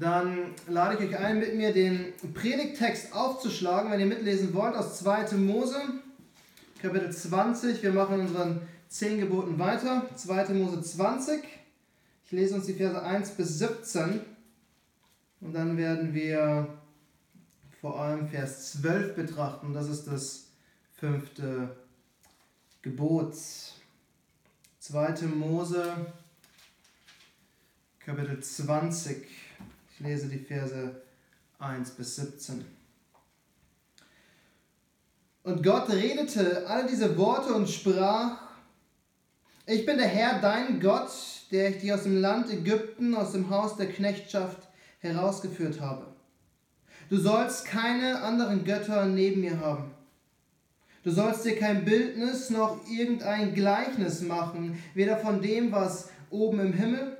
dann lade ich euch ein, mit mir den Predigttext aufzuschlagen, wenn ihr mitlesen wollt, aus 2. Mose, Kapitel 20. Wir machen unseren 10 Geboten weiter. 2. Mose 20. Ich lese uns die Verse 1 bis 17 und dann werden wir vor allem Vers 12 betrachten. Das ist das fünfte Gebot. 2. Mose, Kapitel 20. Ich lese die Verse 1 bis 17. Und Gott redete all diese Worte und sprach, ich bin der Herr, dein Gott, der ich dich aus dem Land Ägypten, aus dem Haus der Knechtschaft herausgeführt habe. Du sollst keine anderen Götter neben mir haben. Du sollst dir kein Bildnis noch irgendein Gleichnis machen, weder von dem, was oben im Himmel,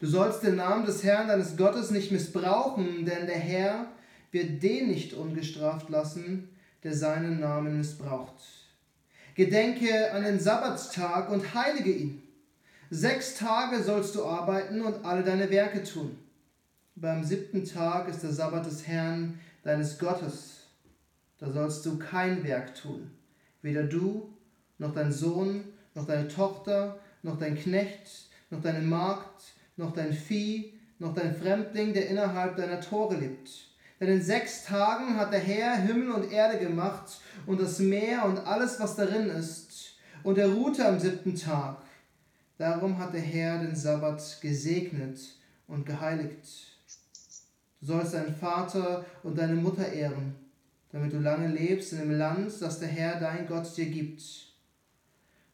Du sollst den Namen des Herrn deines Gottes nicht missbrauchen, denn der Herr wird den nicht ungestraft lassen, der seinen Namen missbraucht. Gedenke an den Sabbattag und heilige ihn. Sechs Tage sollst du arbeiten und alle deine Werke tun. Beim siebten Tag ist der Sabbat des Herrn, deines Gottes. Da sollst du kein Werk tun, weder du, noch dein Sohn, noch deine Tochter, noch dein Knecht, noch deine Magd, noch dein Vieh, noch dein Fremdling, der innerhalb deiner Tore lebt. Denn in sechs Tagen hat der Herr Himmel und Erde gemacht und das Meer und alles, was darin ist. Und er ruhte am siebten Tag. Darum hat der Herr den Sabbat gesegnet und geheiligt. Du sollst deinen Vater und deine Mutter ehren, damit du lange lebst in dem Land, das der Herr dein Gott dir gibt.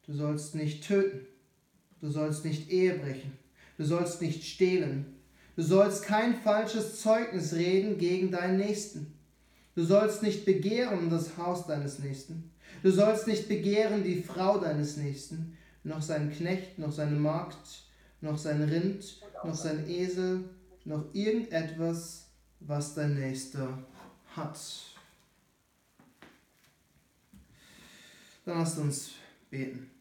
Du sollst nicht töten. Du sollst nicht Ehe brechen. Du sollst nicht stehlen. Du sollst kein falsches Zeugnis reden gegen deinen Nächsten. Du sollst nicht begehren das Haus deines Nächsten. Du sollst nicht begehren die Frau deines Nächsten, noch seinen Knecht, noch seine Magd, noch sein Rind, noch sein Esel, noch irgendetwas, was dein Nächster hat. Dann lasst uns beten.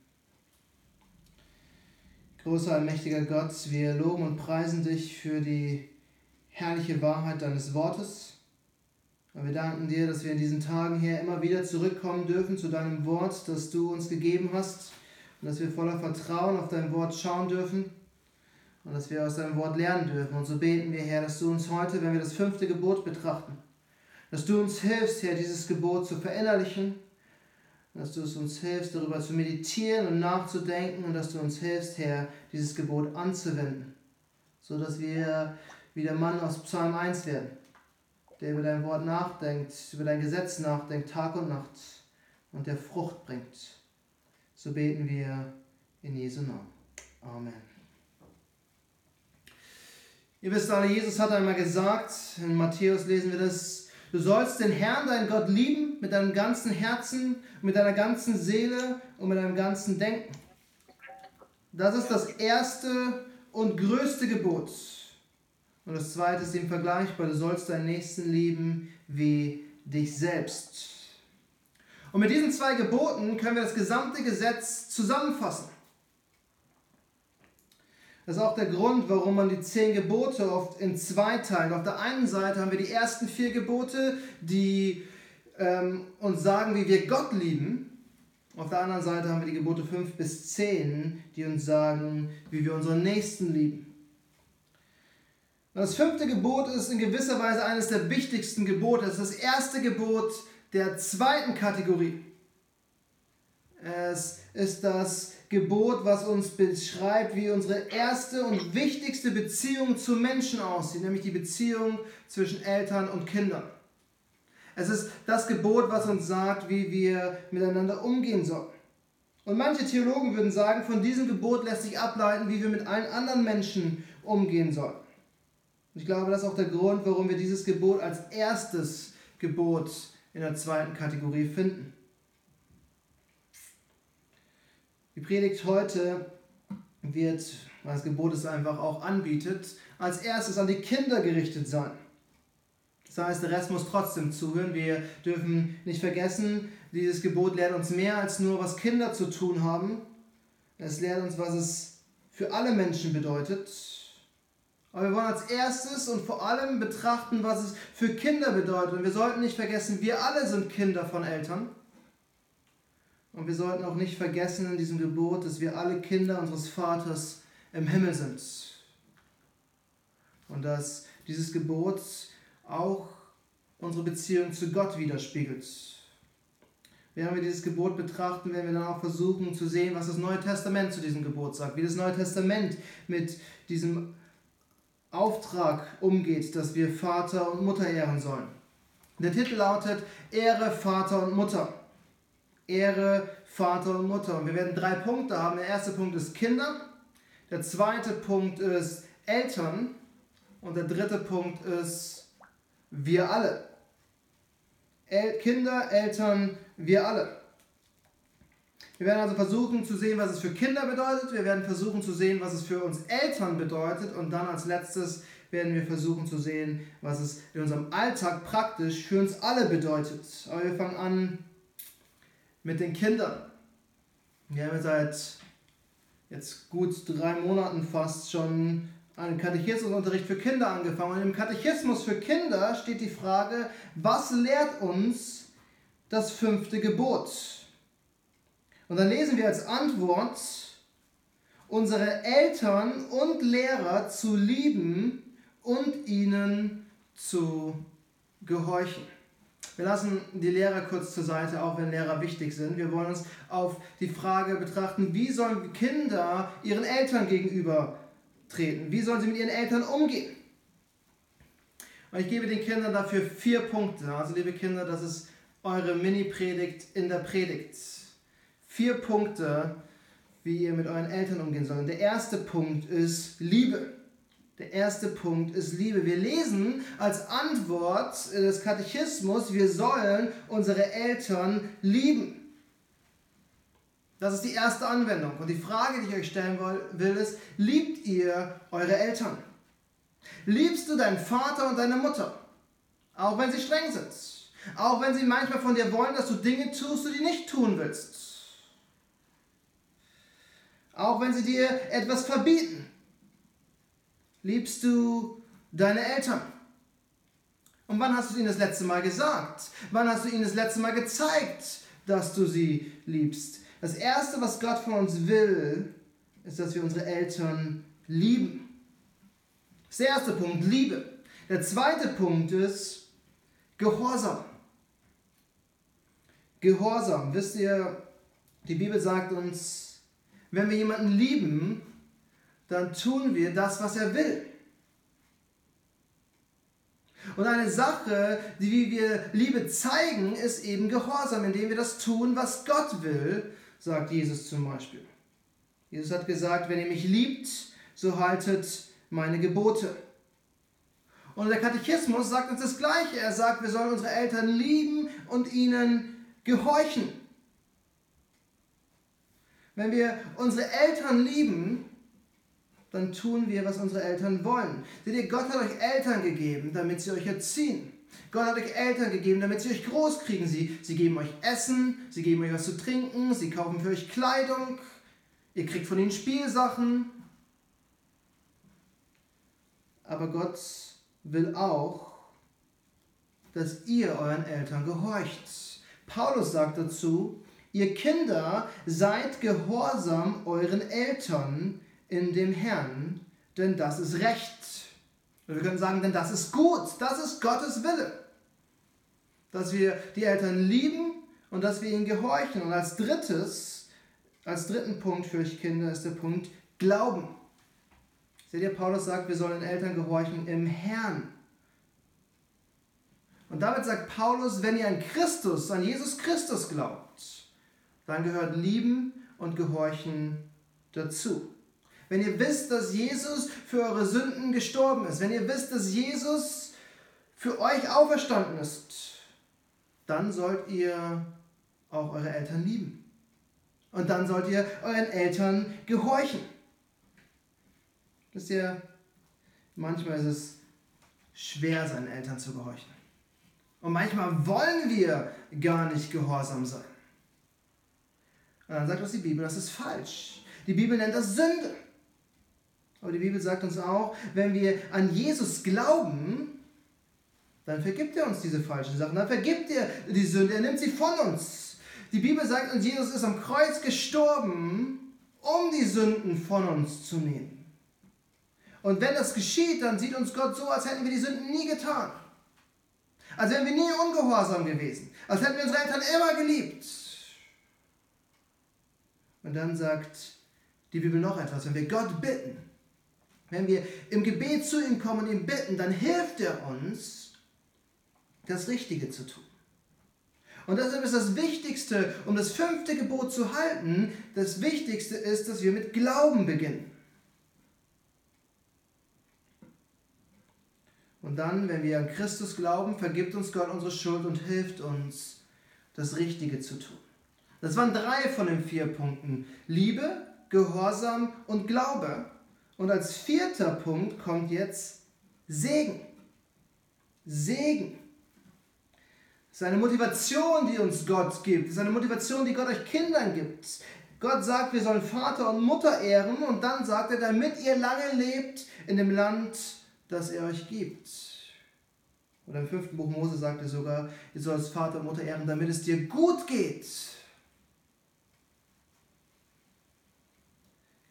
Großer, allmächtiger Gott, wir loben und preisen dich für die herrliche Wahrheit deines Wortes. Und wir danken dir, dass wir in diesen Tagen hier immer wieder zurückkommen dürfen zu deinem Wort, das du uns gegeben hast. Und dass wir voller Vertrauen auf dein Wort schauen dürfen. Und dass wir aus deinem Wort lernen dürfen. Und so beten wir, Herr, dass du uns heute, wenn wir das fünfte Gebot betrachten, dass du uns hilfst, Herr, dieses Gebot zu verinnerlichen dass du es uns hilfst, darüber zu meditieren und nachzudenken und dass du uns hilfst, Herr, dieses Gebot anzuwenden, so dass wir wie der Mann aus Psalm 1 werden, der über dein Wort nachdenkt, über dein Gesetz nachdenkt, Tag und Nacht und der Frucht bringt. So beten wir in Jesu Namen. Amen. Ihr wisst alle, Jesus hat einmal gesagt, in Matthäus lesen wir das, Du sollst den Herrn, deinen Gott, lieben mit deinem ganzen Herzen, mit deiner ganzen Seele und mit deinem ganzen Denken. Das ist das erste und größte Gebot. Und das zweite ist ihm vergleichbar. Du sollst deinen Nächsten lieben wie dich selbst. Und mit diesen zwei Geboten können wir das gesamte Gesetz zusammenfassen. Das ist auch der Grund, warum man die zehn Gebote oft in zwei teilt. Auf der einen Seite haben wir die ersten vier Gebote, die ähm, uns sagen, wie wir Gott lieben. Auf der anderen Seite haben wir die Gebote 5 bis 10, die uns sagen, wie wir unseren Nächsten lieben. Das fünfte Gebot ist in gewisser Weise eines der wichtigsten Gebote. Es ist das erste Gebot der zweiten Kategorie. Es ist das Gebot, was uns beschreibt, wie unsere erste und wichtigste Beziehung zu Menschen aussieht, nämlich die Beziehung zwischen Eltern und Kindern. Es ist das Gebot, was uns sagt, wie wir miteinander umgehen sollen. Und manche Theologen würden sagen, von diesem Gebot lässt sich ableiten, wie wir mit allen anderen Menschen umgehen sollen. Und ich glaube, das ist auch der Grund, warum wir dieses Gebot als erstes Gebot in der zweiten Kategorie finden. Die Predigt heute wird, weil das Gebot es einfach auch anbietet, als erstes an die Kinder gerichtet sein. Das heißt, der Rest muss trotzdem zuhören. Wir dürfen nicht vergessen, dieses Gebot lehrt uns mehr als nur, was Kinder zu tun haben. Es lehrt uns, was es für alle Menschen bedeutet. Aber wir wollen als erstes und vor allem betrachten, was es für Kinder bedeutet. Und wir sollten nicht vergessen, wir alle sind Kinder von Eltern. Und wir sollten auch nicht vergessen in diesem Gebot, dass wir alle Kinder unseres Vaters im Himmel sind. Und dass dieses Gebot auch unsere Beziehung zu Gott widerspiegelt. Während wir dieses Gebot betrachten, werden wir dann auch versuchen zu sehen, was das Neue Testament zu diesem Gebot sagt, wie das Neue Testament mit diesem Auftrag umgeht, dass wir Vater und Mutter ehren sollen. Der Titel lautet Ehre Vater und Mutter. Ehre Vater und Mutter. Und wir werden drei Punkte haben. Der erste Punkt ist Kinder, der zweite Punkt ist Eltern und der dritte Punkt ist wir alle. El Kinder, Eltern, wir alle. Wir werden also versuchen zu sehen, was es für Kinder bedeutet. Wir werden versuchen zu sehen, was es für uns Eltern bedeutet. Und dann als letztes werden wir versuchen zu sehen, was es in unserem Alltag praktisch für uns alle bedeutet. Aber wir fangen an mit den Kindern. Wir haben seit jetzt gut drei Monaten fast schon einen Katechismusunterricht für Kinder angefangen. Und im Katechismus für Kinder steht die Frage, was lehrt uns das fünfte Gebot? Und dann lesen wir als Antwort, unsere Eltern und Lehrer zu lieben und ihnen zu gehorchen. Wir lassen die Lehrer kurz zur Seite, auch wenn Lehrer wichtig sind. Wir wollen uns auf die Frage betrachten, wie sollen Kinder ihren Eltern gegenüber treten? Wie sollen sie mit ihren Eltern umgehen? Und ich gebe den Kindern dafür vier Punkte. Also liebe Kinder, das ist eure Mini-Predigt in der Predigt. Vier Punkte, wie ihr mit euren Eltern umgehen sollt. Der erste Punkt ist Liebe. Der erste Punkt ist Liebe. Wir lesen als Antwort des Katechismus, wir sollen unsere Eltern lieben. Das ist die erste Anwendung. Und die Frage, die ich euch stellen will, ist, liebt ihr eure Eltern? Liebst du deinen Vater und deine Mutter? Auch wenn sie streng sind. Auch wenn sie manchmal von dir wollen, dass du Dinge tust, die du nicht tun willst. Auch wenn sie dir etwas verbieten. Liebst du deine Eltern? Und wann hast du ihnen das letzte Mal gesagt? Wann hast du ihnen das letzte Mal gezeigt, dass du sie liebst? Das Erste, was Gott von uns will, ist, dass wir unsere Eltern lieben. Das ist der erste Punkt, Liebe. Der zweite Punkt ist Gehorsam. Gehorsam. Wisst ihr, die Bibel sagt uns, wenn wir jemanden lieben, dann tun wir das, was er will. Und eine Sache, die wie wir Liebe zeigen, ist eben Gehorsam, indem wir das tun, was Gott will, sagt Jesus zum Beispiel. Jesus hat gesagt, wenn ihr mich liebt, so haltet meine Gebote. Und der Katechismus sagt uns das Gleiche. Er sagt, wir sollen unsere Eltern lieben und ihnen gehorchen. Wenn wir unsere Eltern lieben, dann tun wir, was unsere Eltern wollen. Seht ihr, Gott hat euch Eltern gegeben, damit sie euch erziehen. Gott hat euch Eltern gegeben, damit sie euch groß kriegen. Sie, sie geben euch Essen, sie geben euch was zu trinken, sie kaufen für euch Kleidung, ihr kriegt von ihnen Spielsachen. Aber Gott will auch, dass ihr euren Eltern gehorcht. Paulus sagt dazu, ihr Kinder seid gehorsam euren Eltern, in dem Herrn, denn das ist Recht. wir können sagen, denn das ist gut, das ist Gottes Wille. Dass wir die Eltern lieben und dass wir ihnen gehorchen. Und als drittes, als dritten Punkt für euch Kinder ist der Punkt Glauben. Seht ihr, Paulus sagt, wir sollen den Eltern gehorchen im Herrn. Und damit sagt Paulus, wenn ihr an Christus, an Jesus Christus glaubt, dann gehört Lieben und Gehorchen dazu. Wenn ihr wisst, dass Jesus für eure Sünden gestorben ist, wenn ihr wisst, dass Jesus für euch auferstanden ist, dann sollt ihr auch eure Eltern lieben. Und dann sollt ihr euren Eltern gehorchen. Wisst ihr, manchmal ist es schwer, seinen Eltern zu gehorchen. Und manchmal wollen wir gar nicht gehorsam sein. Und dann sagt uns die Bibel, das ist falsch. Die Bibel nennt das Sünde. Aber die Bibel sagt uns auch, wenn wir an Jesus glauben, dann vergibt er uns diese falschen Sachen. Dann vergibt er die Sünde. Er nimmt sie von uns. Die Bibel sagt uns, Jesus ist am Kreuz gestorben, um die Sünden von uns zu nehmen. Und wenn das geschieht, dann sieht uns Gott so, als hätten wir die Sünden nie getan. Als wären wir nie ungehorsam gewesen. Als hätten wir unsere Eltern immer geliebt. Und dann sagt die Bibel noch etwas. Wenn wir Gott bitten, wenn wir im Gebet zu ihm kommen und ihn bitten, dann hilft er uns, das Richtige zu tun. Und deshalb ist das Wichtigste, um das fünfte Gebot zu halten, das Wichtigste ist, dass wir mit Glauben beginnen. Und dann, wenn wir an Christus glauben, vergibt uns Gott unsere Schuld und hilft uns, das Richtige zu tun. Das waren drei von den vier Punkten. Liebe, Gehorsam und Glaube. Und als vierter Punkt kommt jetzt Segen. Segen. Das ist eine Motivation, die uns Gott gibt. Das ist eine Motivation, die Gott euch Kindern gibt. Gott sagt, wir sollen Vater und Mutter ehren und dann sagt er, damit ihr lange lebt in dem Land, das er euch gibt. Oder im fünften Buch Mose sagt er sogar, ihr sollt Vater und Mutter ehren, damit es dir gut geht.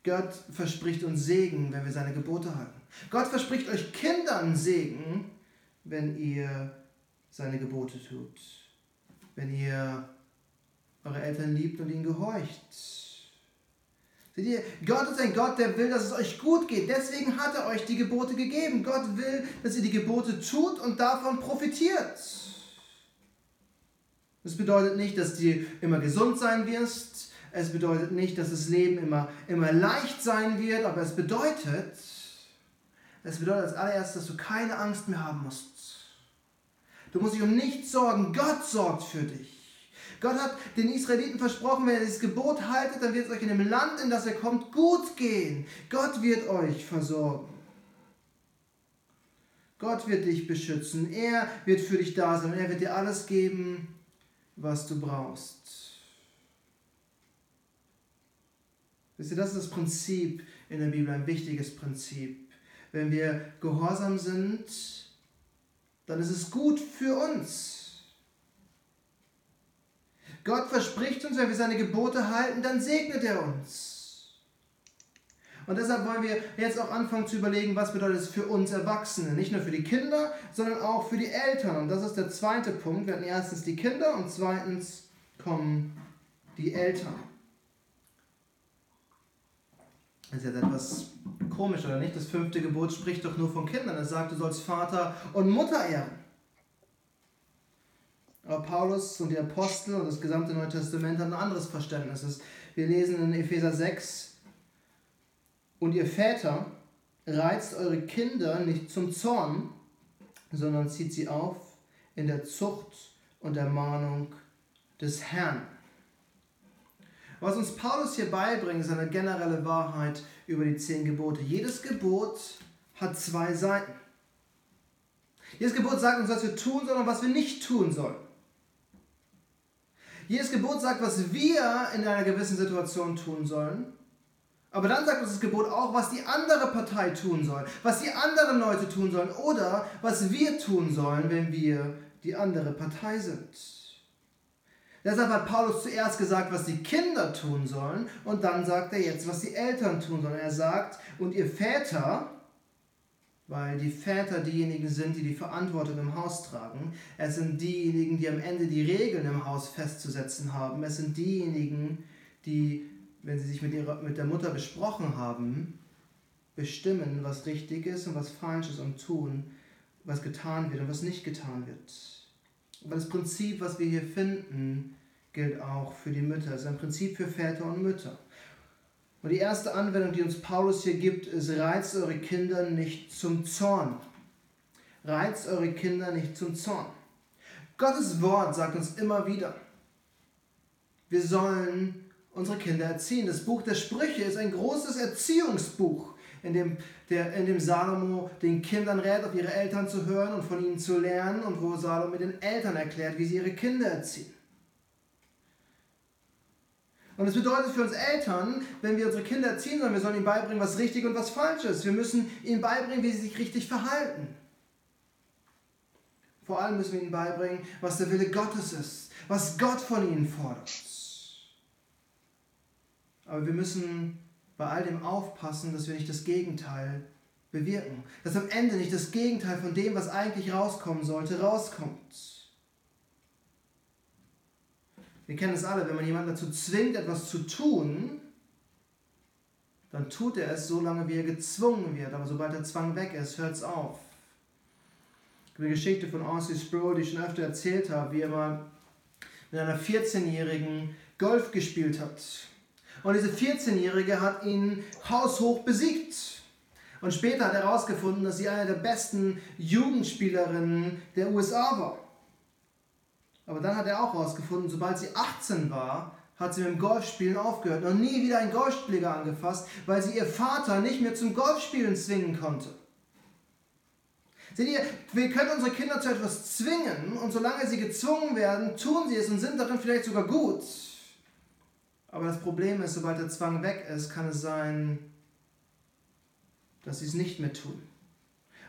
Gott verspricht uns Segen, wenn wir seine Gebote halten. Gott verspricht euch Kindern Segen, wenn ihr seine Gebote tut. Wenn ihr eure Eltern liebt und ihnen gehorcht. Seht ihr, Gott ist ein Gott, der will, dass es euch gut geht. Deswegen hat er euch die Gebote gegeben. Gott will, dass ihr die Gebote tut und davon profitiert. Das bedeutet nicht, dass du immer gesund sein wirst, es bedeutet nicht, dass das Leben immer, immer leicht sein wird, aber es bedeutet, es bedeutet als allererstes, dass du keine Angst mehr haben musst. Du musst dich um nichts sorgen. Gott sorgt für dich. Gott hat den Israeliten versprochen, wenn ihr dieses Gebot haltet, dann wird es euch in dem Land, in das ihr kommt, gut gehen. Gott wird euch versorgen. Gott wird dich beschützen. Er wird für dich da sein. Er wird dir alles geben, was du brauchst. Wisst ihr, das ist das Prinzip in der Bibel, ein wichtiges Prinzip. Wenn wir gehorsam sind, dann ist es gut für uns. Gott verspricht uns, wenn wir seine Gebote halten, dann segnet er uns. Und deshalb wollen wir jetzt auch anfangen zu überlegen, was bedeutet es für uns Erwachsene. Nicht nur für die Kinder, sondern auch für die Eltern. Und das ist der zweite Punkt. Wir hatten erstens die Kinder und zweitens kommen die Eltern. Das ist jetzt etwas komisch, oder nicht? Das fünfte Gebot spricht doch nur von Kindern. Es sagt, du sollst Vater und Mutter ehren. Aber Paulus und die Apostel und das gesamte Neue Testament haben ein anderes Verständnis. Wir lesen in Epheser 6, und ihr Väter reizt eure Kinder nicht zum Zorn, sondern zieht sie auf in der Zucht und Ermahnung des Herrn. Was uns Paulus hier beibringt, ist eine generelle Wahrheit über die zehn Gebote. Jedes Gebot hat zwei Seiten. Jedes Gebot sagt uns, was wir tun sollen und was wir nicht tun sollen. Jedes Gebot sagt, was wir in einer gewissen Situation tun sollen. Aber dann sagt uns das Gebot auch, was die andere Partei tun soll, was die anderen Leute tun sollen oder was wir tun sollen, wenn wir die andere Partei sind. Deshalb hat Paulus zuerst gesagt, was die Kinder tun sollen und dann sagt er jetzt, was die Eltern tun sollen. Er sagt, und ihr Väter, weil die Väter diejenigen sind, die die Verantwortung im Haus tragen, es sind diejenigen, die am Ende die Regeln im Haus festzusetzen haben, es sind diejenigen, die, wenn sie sich mit, ihrer, mit der Mutter besprochen haben, bestimmen, was richtig ist und was falsch ist und tun, was getan wird und was nicht getan wird. Aber das Prinzip, was wir hier finden, gilt auch für die Mütter. Es ist ein Prinzip für Väter und Mütter. Und die erste Anwendung, die uns Paulus hier gibt, ist, reizt eure Kinder nicht zum Zorn. Reizt eure Kinder nicht zum Zorn. Gottes Wort sagt uns immer wieder, wir sollen unsere Kinder erziehen. Das Buch der Sprüche ist ein großes Erziehungsbuch, in dem, der, in dem Salomo den Kindern rät, auf ihre Eltern zu hören und von ihnen zu lernen und wo Salomo den Eltern erklärt, wie sie ihre Kinder erziehen. Und es bedeutet für uns Eltern, wenn wir unsere Kinder erziehen sollen, wir sollen ihnen beibringen, was richtig und was falsch ist. Wir müssen ihnen beibringen, wie sie sich richtig verhalten. Vor allem müssen wir ihnen beibringen, was der Wille Gottes ist, was Gott von ihnen fordert. Aber wir müssen bei all dem aufpassen, dass wir nicht das Gegenteil bewirken. Dass am Ende nicht das Gegenteil von dem, was eigentlich rauskommen sollte, rauskommt. Wir kennen es alle, wenn man jemanden dazu zwingt, etwas zu tun, dann tut er es so lange, wie er gezwungen wird. Aber sobald der Zwang weg ist, hört es auf. Eine Geschichte von Aussie Sproul, die ich schon öfter erzählt habe, wie er mal mit einer 14-Jährigen Golf gespielt hat. Und diese 14-Jährige hat ihn haushoch besiegt. Und später hat er herausgefunden, dass sie eine der besten Jugendspielerinnen der USA war. Aber dann hat er auch herausgefunden, sobald sie 18 war, hat sie mit dem Golfspielen aufgehört und nie wieder einen Golfschläger angefasst, weil sie ihr Vater nicht mehr zum Golfspielen zwingen konnte. Seht ihr, wir können unsere Kinder zu etwas zwingen und solange sie gezwungen werden, tun sie es und sind darin vielleicht sogar gut. Aber das Problem ist, sobald der Zwang weg ist, kann es sein, dass sie es nicht mehr tun.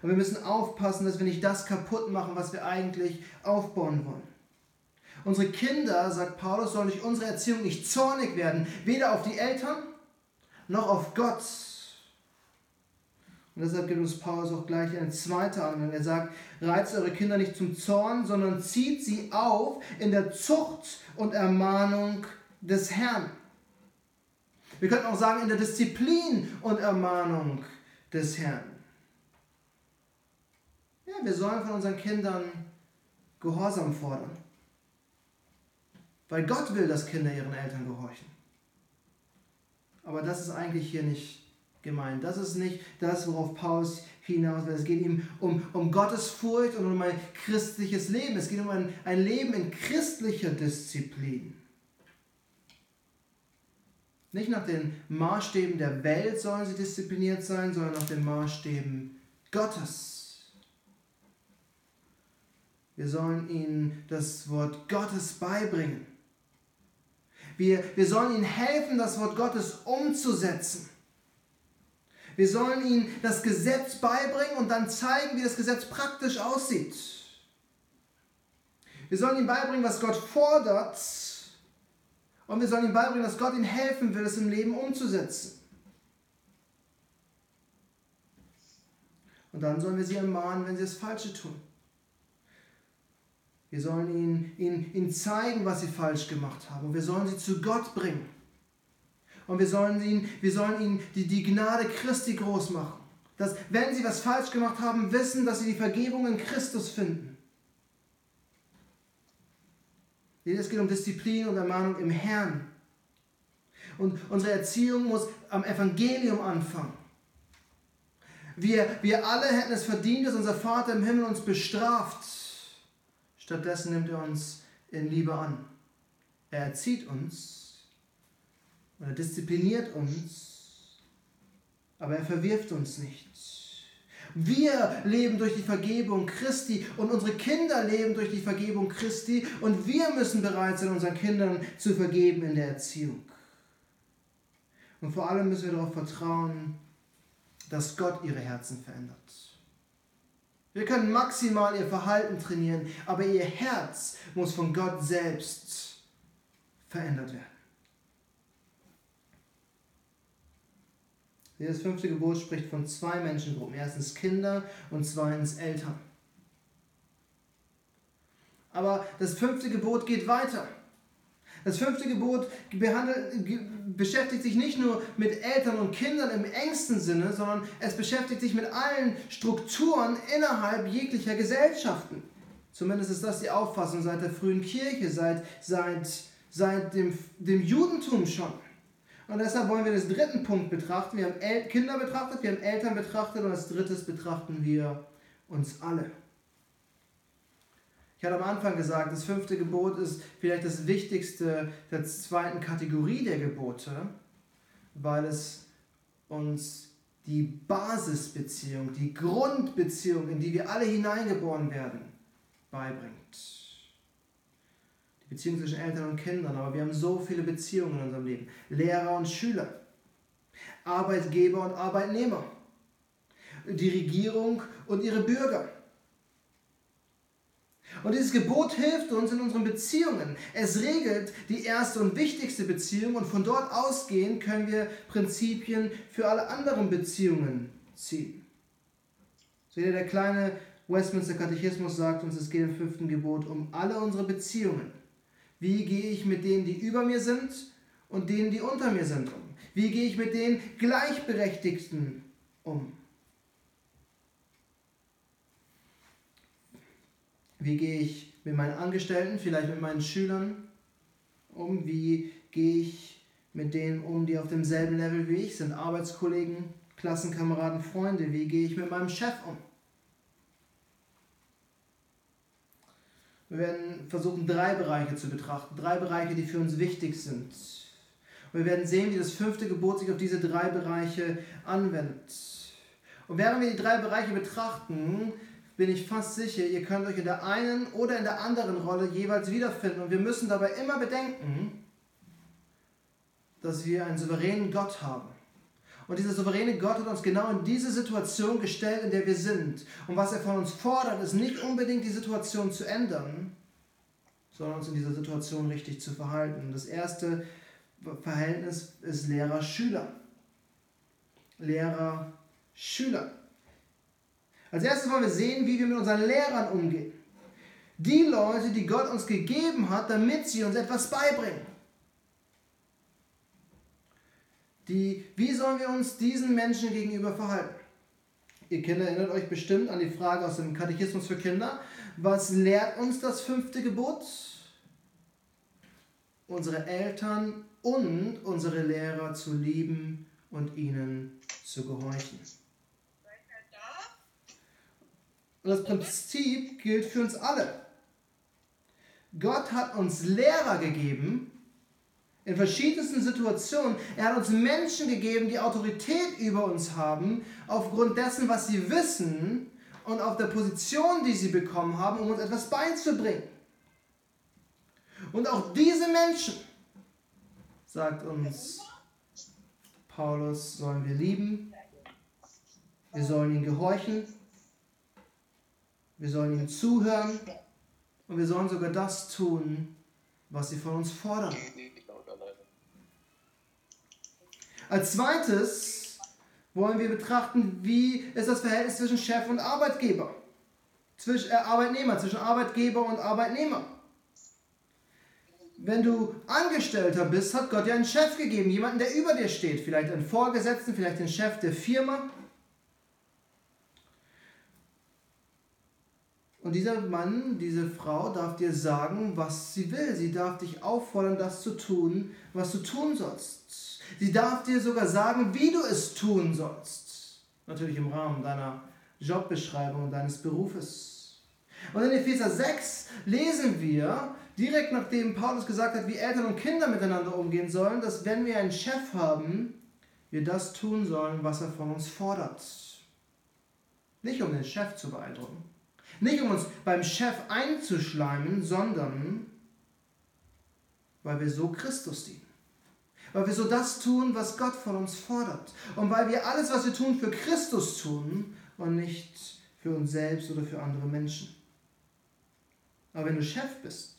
Und wir müssen aufpassen, dass wir nicht das kaputt machen, was wir eigentlich aufbauen wollen. Unsere Kinder, sagt Paulus, sollen durch unsere Erziehung nicht zornig werden, weder auf die Eltern noch auf Gott. Und deshalb gibt uns Paulus auch gleich eine zweite Anwendung. Er sagt, reizt eure Kinder nicht zum Zorn, sondern zieht sie auf in der Zucht und Ermahnung des Herrn. Wir könnten auch sagen, in der Disziplin und Ermahnung des Herrn. Ja, wir sollen von unseren Kindern Gehorsam fordern. Weil Gott will, dass Kinder ihren Eltern gehorchen. Aber das ist eigentlich hier nicht gemeint. Das ist nicht das, worauf Paulus hinaus will. Es geht ihm um, um Gottes Furcht und um ein christliches Leben. Es geht um ein, ein Leben in christlicher Disziplin. Nicht nach den Maßstäben der Welt sollen sie diszipliniert sein, sondern nach den Maßstäben Gottes. Wir sollen ihnen das Wort Gottes beibringen. Wir, wir sollen ihnen helfen, das Wort Gottes umzusetzen. Wir sollen ihnen das Gesetz beibringen und dann zeigen, wie das Gesetz praktisch aussieht. Wir sollen ihnen beibringen, was Gott fordert und wir sollen ihm beibringen, dass Gott ihnen helfen will, es im Leben umzusetzen. Und dann sollen wir sie ermahnen, wenn sie das Falsche tun. Wir sollen ihnen, ihnen, ihnen zeigen, was sie falsch gemacht haben. Und wir sollen sie zu Gott bringen. Und wir sollen ihnen, wir sollen ihnen die, die Gnade Christi groß machen. Dass, wenn sie was falsch gemacht haben, wissen, dass sie die Vergebung in Christus finden. Es geht um Disziplin und Ermahnung im Herrn. Und unsere Erziehung muss am Evangelium anfangen. Wir, wir alle hätten es verdient, dass unser Vater im Himmel uns bestraft. Stattdessen nimmt er uns in Liebe an. Er erzieht uns, er diszipliniert uns, aber er verwirft uns nicht. Wir leben durch die Vergebung Christi und unsere Kinder leben durch die Vergebung Christi und wir müssen bereit sein, unseren Kindern zu vergeben in der Erziehung. Und vor allem müssen wir darauf vertrauen, dass Gott ihre Herzen verändert. Wir können maximal ihr Verhalten trainieren, aber ihr Herz muss von Gott selbst verändert werden. Das fünfte Gebot spricht von zwei Menschengruppen. Erstens Kinder und zweitens Eltern. Aber das fünfte Gebot geht weiter. Das fünfte Gebot beschäftigt sich nicht nur mit Eltern und Kindern im engsten Sinne, sondern es beschäftigt sich mit allen Strukturen innerhalb jeglicher Gesellschaften. Zumindest ist das die Auffassung seit der frühen Kirche, seit, seit, seit dem, dem Judentum schon. Und deshalb wollen wir den dritten Punkt betrachten. Wir haben El Kinder betrachtet, wir haben Eltern betrachtet und als drittes betrachten wir uns alle. Ich hatte am Anfang gesagt, das fünfte Gebot ist vielleicht das wichtigste der zweiten Kategorie der Gebote, weil es uns die Basisbeziehung, die Grundbeziehung, in die wir alle hineingeboren werden, beibringt. Die Beziehung zwischen Eltern und Kindern, aber wir haben so viele Beziehungen in unserem Leben. Lehrer und Schüler, Arbeitgeber und Arbeitnehmer, die Regierung und ihre Bürger. Und dieses Gebot hilft uns in unseren Beziehungen. Es regelt die erste und wichtigste Beziehung und von dort ausgehend können wir Prinzipien für alle anderen Beziehungen ziehen. Seht ihr, der kleine Westminster Katechismus sagt uns, es geht im fünften Gebot um alle unsere Beziehungen. Wie gehe ich mit denen, die über mir sind und denen, die unter mir sind, um? Wie gehe ich mit den Gleichberechtigten um? Wie gehe ich mit meinen Angestellten, vielleicht mit meinen Schülern um? Wie gehe ich mit denen um, die auf demselben Level wie ich sind? Arbeitskollegen, Klassenkameraden, Freunde. Wie gehe ich mit meinem Chef um? Wir werden versuchen, drei Bereiche zu betrachten. Drei Bereiche, die für uns wichtig sind. Und wir werden sehen, wie das fünfte Gebot sich auf diese drei Bereiche anwendet. Und während wir die drei Bereiche betrachten, bin ich fast sicher, ihr könnt euch in der einen oder in der anderen Rolle jeweils wiederfinden. Und wir müssen dabei immer bedenken, dass wir einen souveränen Gott haben. Und dieser souveräne Gott hat uns genau in diese Situation gestellt, in der wir sind. Und was er von uns fordert, ist nicht unbedingt die Situation zu ändern, sondern uns in dieser Situation richtig zu verhalten. Das erste Verhältnis ist Lehrer-Schüler. Lehrer-Schüler. Als erstes wollen wir sehen, wie wir mit unseren Lehrern umgehen. Die Leute, die Gott uns gegeben hat, damit sie uns etwas beibringen. Die, wie sollen wir uns diesen Menschen gegenüber verhalten? Ihr Kinder erinnert euch bestimmt an die Frage aus dem Katechismus für Kinder. Was lehrt uns das fünfte Gebot? Unsere Eltern und unsere Lehrer zu lieben und ihnen zu gehorchen. Und das Prinzip gilt für uns alle. Gott hat uns Lehrer gegeben, in verschiedensten Situationen. Er hat uns Menschen gegeben, die Autorität über uns haben, aufgrund dessen, was sie wissen und auf der Position, die sie bekommen haben, um uns etwas beizubringen. Und auch diese Menschen, sagt uns Paulus, sollen wir lieben, wir sollen ihnen gehorchen wir sollen ihnen zuhören und wir sollen sogar das tun, was sie von uns fordern. Als zweites wollen wir betrachten, wie ist das Verhältnis zwischen Chef und Arbeitgeber, zwischen äh, Arbeitnehmer, zwischen Arbeitgeber und Arbeitnehmer. Wenn du Angestellter bist, hat Gott dir einen Chef gegeben, jemanden, der über dir steht, vielleicht einen Vorgesetzten, vielleicht den Chef der Firma. Und dieser Mann, diese Frau darf dir sagen, was sie will. Sie darf dich auffordern, das zu tun, was du tun sollst. Sie darf dir sogar sagen, wie du es tun sollst. Natürlich im Rahmen deiner Jobbeschreibung und deines Berufes. Und in Epheser 6 lesen wir, direkt nachdem Paulus gesagt hat, wie Eltern und Kinder miteinander umgehen sollen, dass wenn wir einen Chef haben, wir das tun sollen, was er von uns fordert. Nicht um den Chef zu beeindrucken, nicht um uns beim Chef einzuschleimen, sondern weil wir so Christus dienen. Weil wir so das tun, was Gott von uns fordert. Und weil wir alles, was wir tun, für Christus tun und nicht für uns selbst oder für andere Menschen. Aber wenn du Chef bist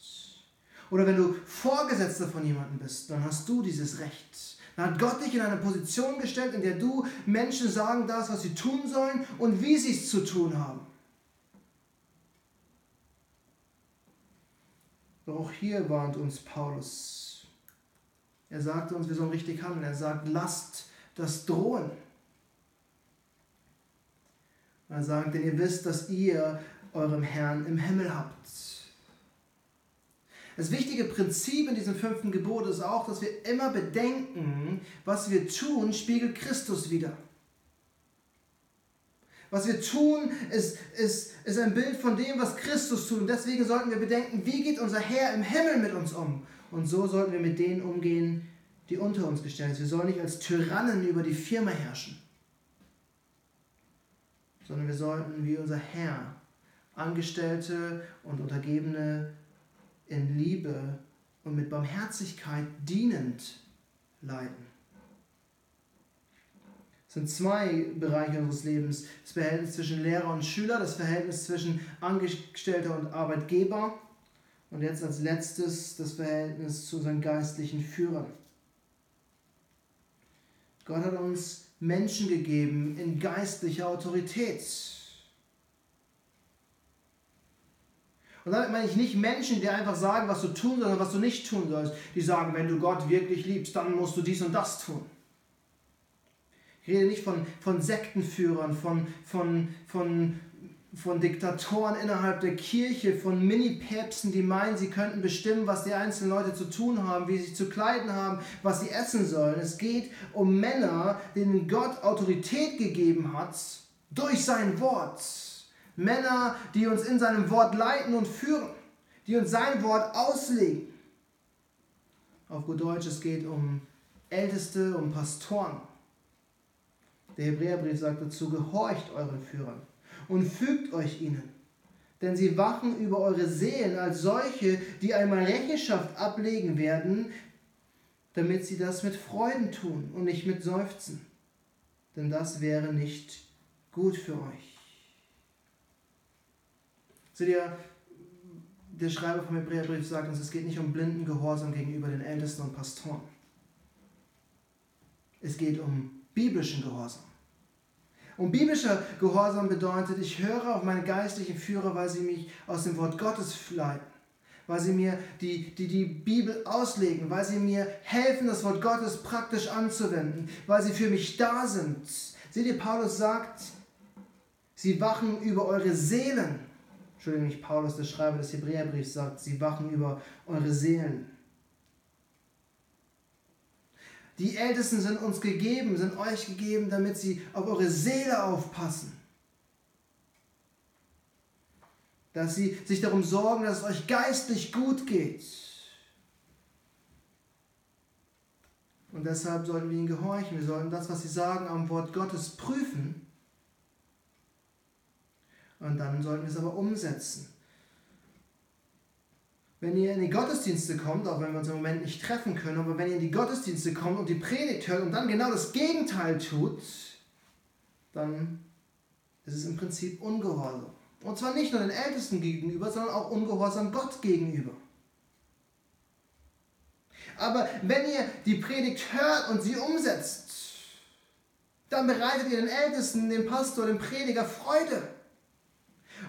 oder wenn du Vorgesetzter von jemandem bist, dann hast du dieses Recht. Dann hat Gott dich in eine Position gestellt, in der du Menschen sagen darfst, was sie tun sollen und wie sie es zu tun haben. Doch auch hier warnt uns Paulus. Er sagt uns, wir sollen richtig handeln. Er sagt, lasst das drohen. Er sagt, denn ihr wisst, dass ihr eurem Herrn im Himmel habt. Das wichtige Prinzip in diesem fünften Gebot ist auch, dass wir immer bedenken, was wir tun, spiegelt Christus wider. Was wir tun, ist, ist, ist ein Bild von dem, was Christus tut. Und deswegen sollten wir bedenken, wie geht unser Herr im Himmel mit uns um. Und so sollten wir mit denen umgehen, die unter uns gestellt sind. Wir sollen nicht als Tyrannen über die Firma herrschen, sondern wir sollten wie unser Herr Angestellte und Untergebene in Liebe und mit Barmherzigkeit dienend leiden. Es sind zwei Bereiche unseres Lebens. Das Verhältnis zwischen Lehrer und Schüler, das Verhältnis zwischen Angestellter und Arbeitgeber und jetzt als letztes das Verhältnis zu unseren geistlichen Führern. Gott hat uns Menschen gegeben in geistlicher Autorität. Und damit meine ich nicht Menschen, die einfach sagen, was du tun sollst und was du nicht tun sollst. Die sagen, wenn du Gott wirklich liebst, dann musst du dies und das tun. Ich rede nicht von, von Sektenführern, von, von, von, von Diktatoren innerhalb der Kirche, von Mini-Päpsten, die meinen, sie könnten bestimmen, was die einzelnen Leute zu tun haben, wie sie sich zu kleiden haben, was sie essen sollen. Es geht um Männer, denen Gott Autorität gegeben hat durch sein Wort Männer, die uns in seinem Wort leiten und führen, die uns sein Wort auslegen. Auf gut Deutsch, es geht um Älteste, um Pastoren. Der Hebräerbrief sagt dazu, gehorcht euren Führern und fügt euch ihnen. Denn sie wachen über eure Seelen als solche, die einmal Rechenschaft ablegen werden, damit sie das mit Freuden tun und nicht mit Seufzen. Denn das wäre nicht gut für euch. Seht ihr, der Schreiber vom Hebräerbrief sagt uns, es geht nicht um blinden Gehorsam gegenüber den Ältesten und Pastoren. Es geht um biblischen Gehorsam. Und biblischer Gehorsam bedeutet, ich höre auf meine geistlichen Führer, weil sie mich aus dem Wort Gottes leiten, weil sie mir die, die, die Bibel auslegen, weil sie mir helfen, das Wort Gottes praktisch anzuwenden, weil sie für mich da sind. Seht ihr, Paulus sagt, sie wachen über eure Seelen. Entschuldigung, nicht Paulus, der Schreiber des Hebräerbriefs sagt, sie wachen über eure Seelen. Die Ältesten sind uns gegeben, sind euch gegeben, damit sie auf eure Seele aufpassen. Dass sie sich darum sorgen, dass es euch geistlich gut geht. Und deshalb sollten wir ihnen gehorchen. Wir sollten das, was sie sagen, am Wort Gottes prüfen und dann sollten wir es aber umsetzen. Wenn ihr in die Gottesdienste kommt, auch wenn wir uns im Moment nicht treffen können, aber wenn ihr in die Gottesdienste kommt und die Predigt hört und dann genau das Gegenteil tut, dann ist es im Prinzip Ungehorsam. Und zwar nicht nur den Ältesten gegenüber, sondern auch Ungehorsam Gott gegenüber. Aber wenn ihr die Predigt hört und sie umsetzt, dann bereitet ihr den Ältesten, dem Pastor, dem Prediger Freude.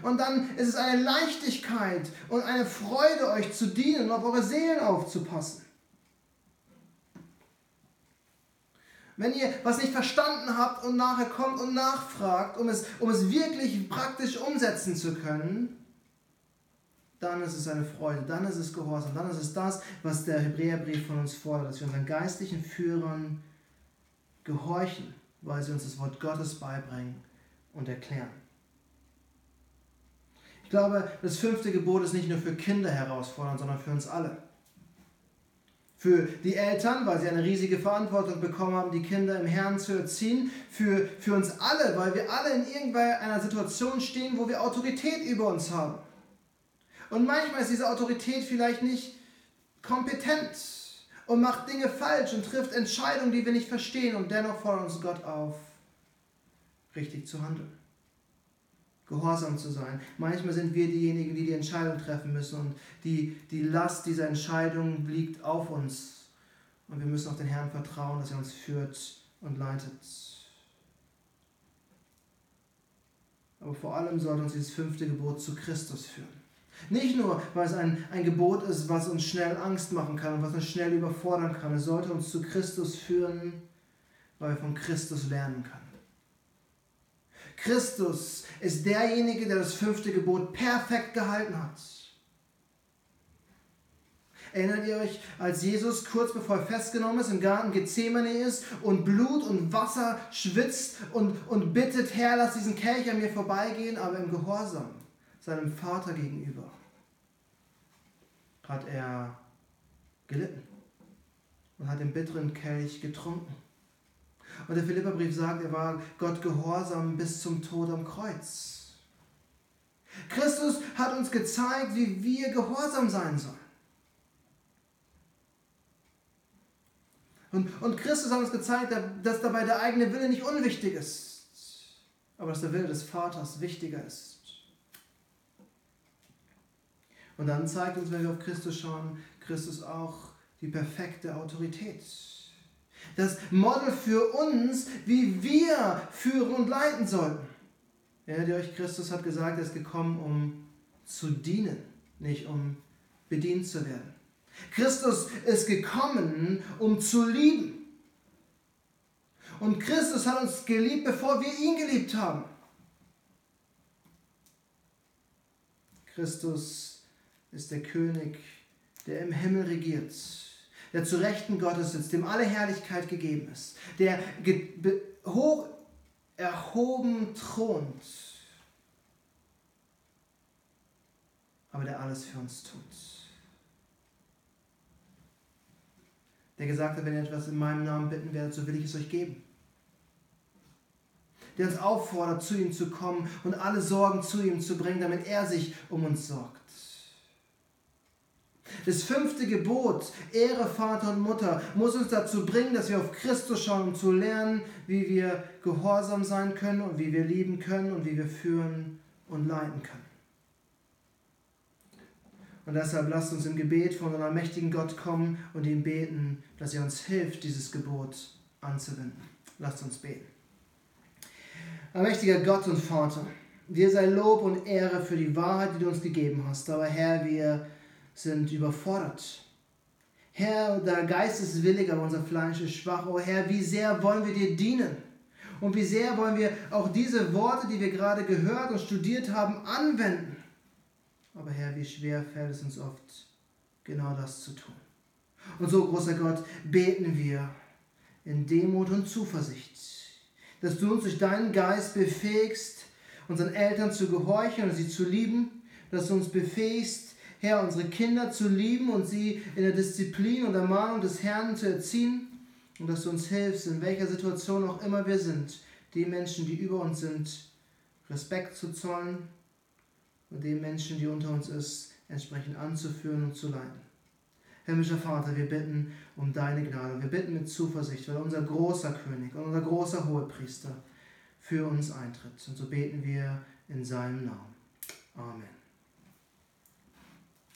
Und dann ist es eine Leichtigkeit und eine Freude, euch zu dienen und auf eure Seelen aufzupassen. Wenn ihr was nicht verstanden habt und nachher kommt und nachfragt, um es, um es wirklich praktisch umsetzen zu können, dann ist es eine Freude, dann ist es Gehorsam, dann ist es das, was der Hebräerbrief von uns fordert, dass wir unseren geistlichen Führern gehorchen, weil sie uns das Wort Gottes beibringen und erklären. Ich glaube, das fünfte Gebot ist nicht nur für Kinder herausfordernd, sondern für uns alle. Für die Eltern, weil sie eine riesige Verantwortung bekommen haben, die Kinder im Herrn zu erziehen. Für, für uns alle, weil wir alle in irgendeiner Situation stehen, wo wir Autorität über uns haben. Und manchmal ist diese Autorität vielleicht nicht kompetent und macht Dinge falsch und trifft Entscheidungen, die wir nicht verstehen. Und dennoch fordert uns Gott auf, richtig zu handeln gehorsam zu sein. Manchmal sind wir diejenigen, die die Entscheidung treffen müssen und die, die Last dieser Entscheidung liegt auf uns. Und wir müssen auf den Herrn vertrauen, dass er uns führt und leitet. Aber vor allem sollte uns dieses fünfte Gebot zu Christus führen. Nicht nur, weil es ein, ein Gebot ist, was uns schnell Angst machen kann und was uns schnell überfordern kann. Es sollte uns zu Christus führen, weil wir von Christus lernen können. Christus ist derjenige, der das fünfte Gebot perfekt gehalten hat. Erinnert ihr euch, als Jesus kurz bevor er festgenommen ist, im Garten Gethsemane ist und Blut und Wasser schwitzt und, und bittet, Herr, lass diesen Kelch an mir vorbeigehen, aber im Gehorsam seinem Vater gegenüber hat er gelitten und hat den bitteren Kelch getrunken. Und der Philipperbrief sagt, er war Gott gehorsam bis zum Tod am Kreuz. Christus hat uns gezeigt, wie wir gehorsam sein sollen. Und, und Christus hat uns gezeigt, dass dabei der eigene Wille nicht unwichtig ist, aber dass der Wille des Vaters wichtiger ist. Und dann zeigt uns, wenn wir auf Christus schauen, Christus auch die perfekte Autorität. Das Model für uns, wie wir führen und leiten sollten. Erinnert ihr euch, Christus hat gesagt, er ist gekommen, um zu dienen, nicht um bedient zu werden. Christus ist gekommen, um zu lieben. Und Christus hat uns geliebt, bevor wir ihn geliebt haben. Christus ist der König, der im Himmel regiert, der zu Rechten Gottes sitzt, dem alle Herrlichkeit gegeben ist, der hoch erhoben thront, aber der alles für uns tut. Der gesagt hat, wenn ihr etwas in meinem Namen bitten werdet, so will ich es euch geben. Der uns auffordert, zu ihm zu kommen und alle Sorgen zu ihm zu bringen, damit er sich um uns sorgt. Das fünfte Gebot, Ehre Vater und Mutter, muss uns dazu bringen, dass wir auf Christus schauen, um zu lernen, wie wir gehorsam sein können und wie wir lieben können und wie wir führen und leiten können. Und deshalb lasst uns im Gebet von unserem mächtigen Gott kommen und ihm beten, dass er uns hilft, dieses Gebot anzuwenden. Lasst uns beten. Allmächtiger Gott und Vater, dir sei Lob und Ehre für die Wahrheit, die du uns gegeben hast. Aber Herr, wir sind überfordert. Herr, der Geist ist willig, aber unser Fleisch ist schwach. Oh Herr, wie sehr wollen wir dir dienen? Und wie sehr wollen wir auch diese Worte, die wir gerade gehört und studiert haben, anwenden? Aber Herr, wie schwer fällt es uns oft, genau das zu tun. Und so, großer Gott, beten wir in Demut und Zuversicht, dass du uns durch deinen Geist befähigst, unseren Eltern zu gehorchen und sie zu lieben, dass du uns befähigst, Herr, unsere Kinder zu lieben und sie in der Disziplin und Ermahnung des Herrn zu erziehen und dass du uns hilfst, in welcher Situation auch immer wir sind, den Menschen, die über uns sind, Respekt zu zollen und den Menschen, die unter uns ist, entsprechend anzuführen und zu leiten. Himmlischer Vater, wir bitten um deine Gnade. Wir bitten mit Zuversicht, weil unser großer König und unser großer Hohepriester für uns eintritt. Und so beten wir in seinem Namen. Amen.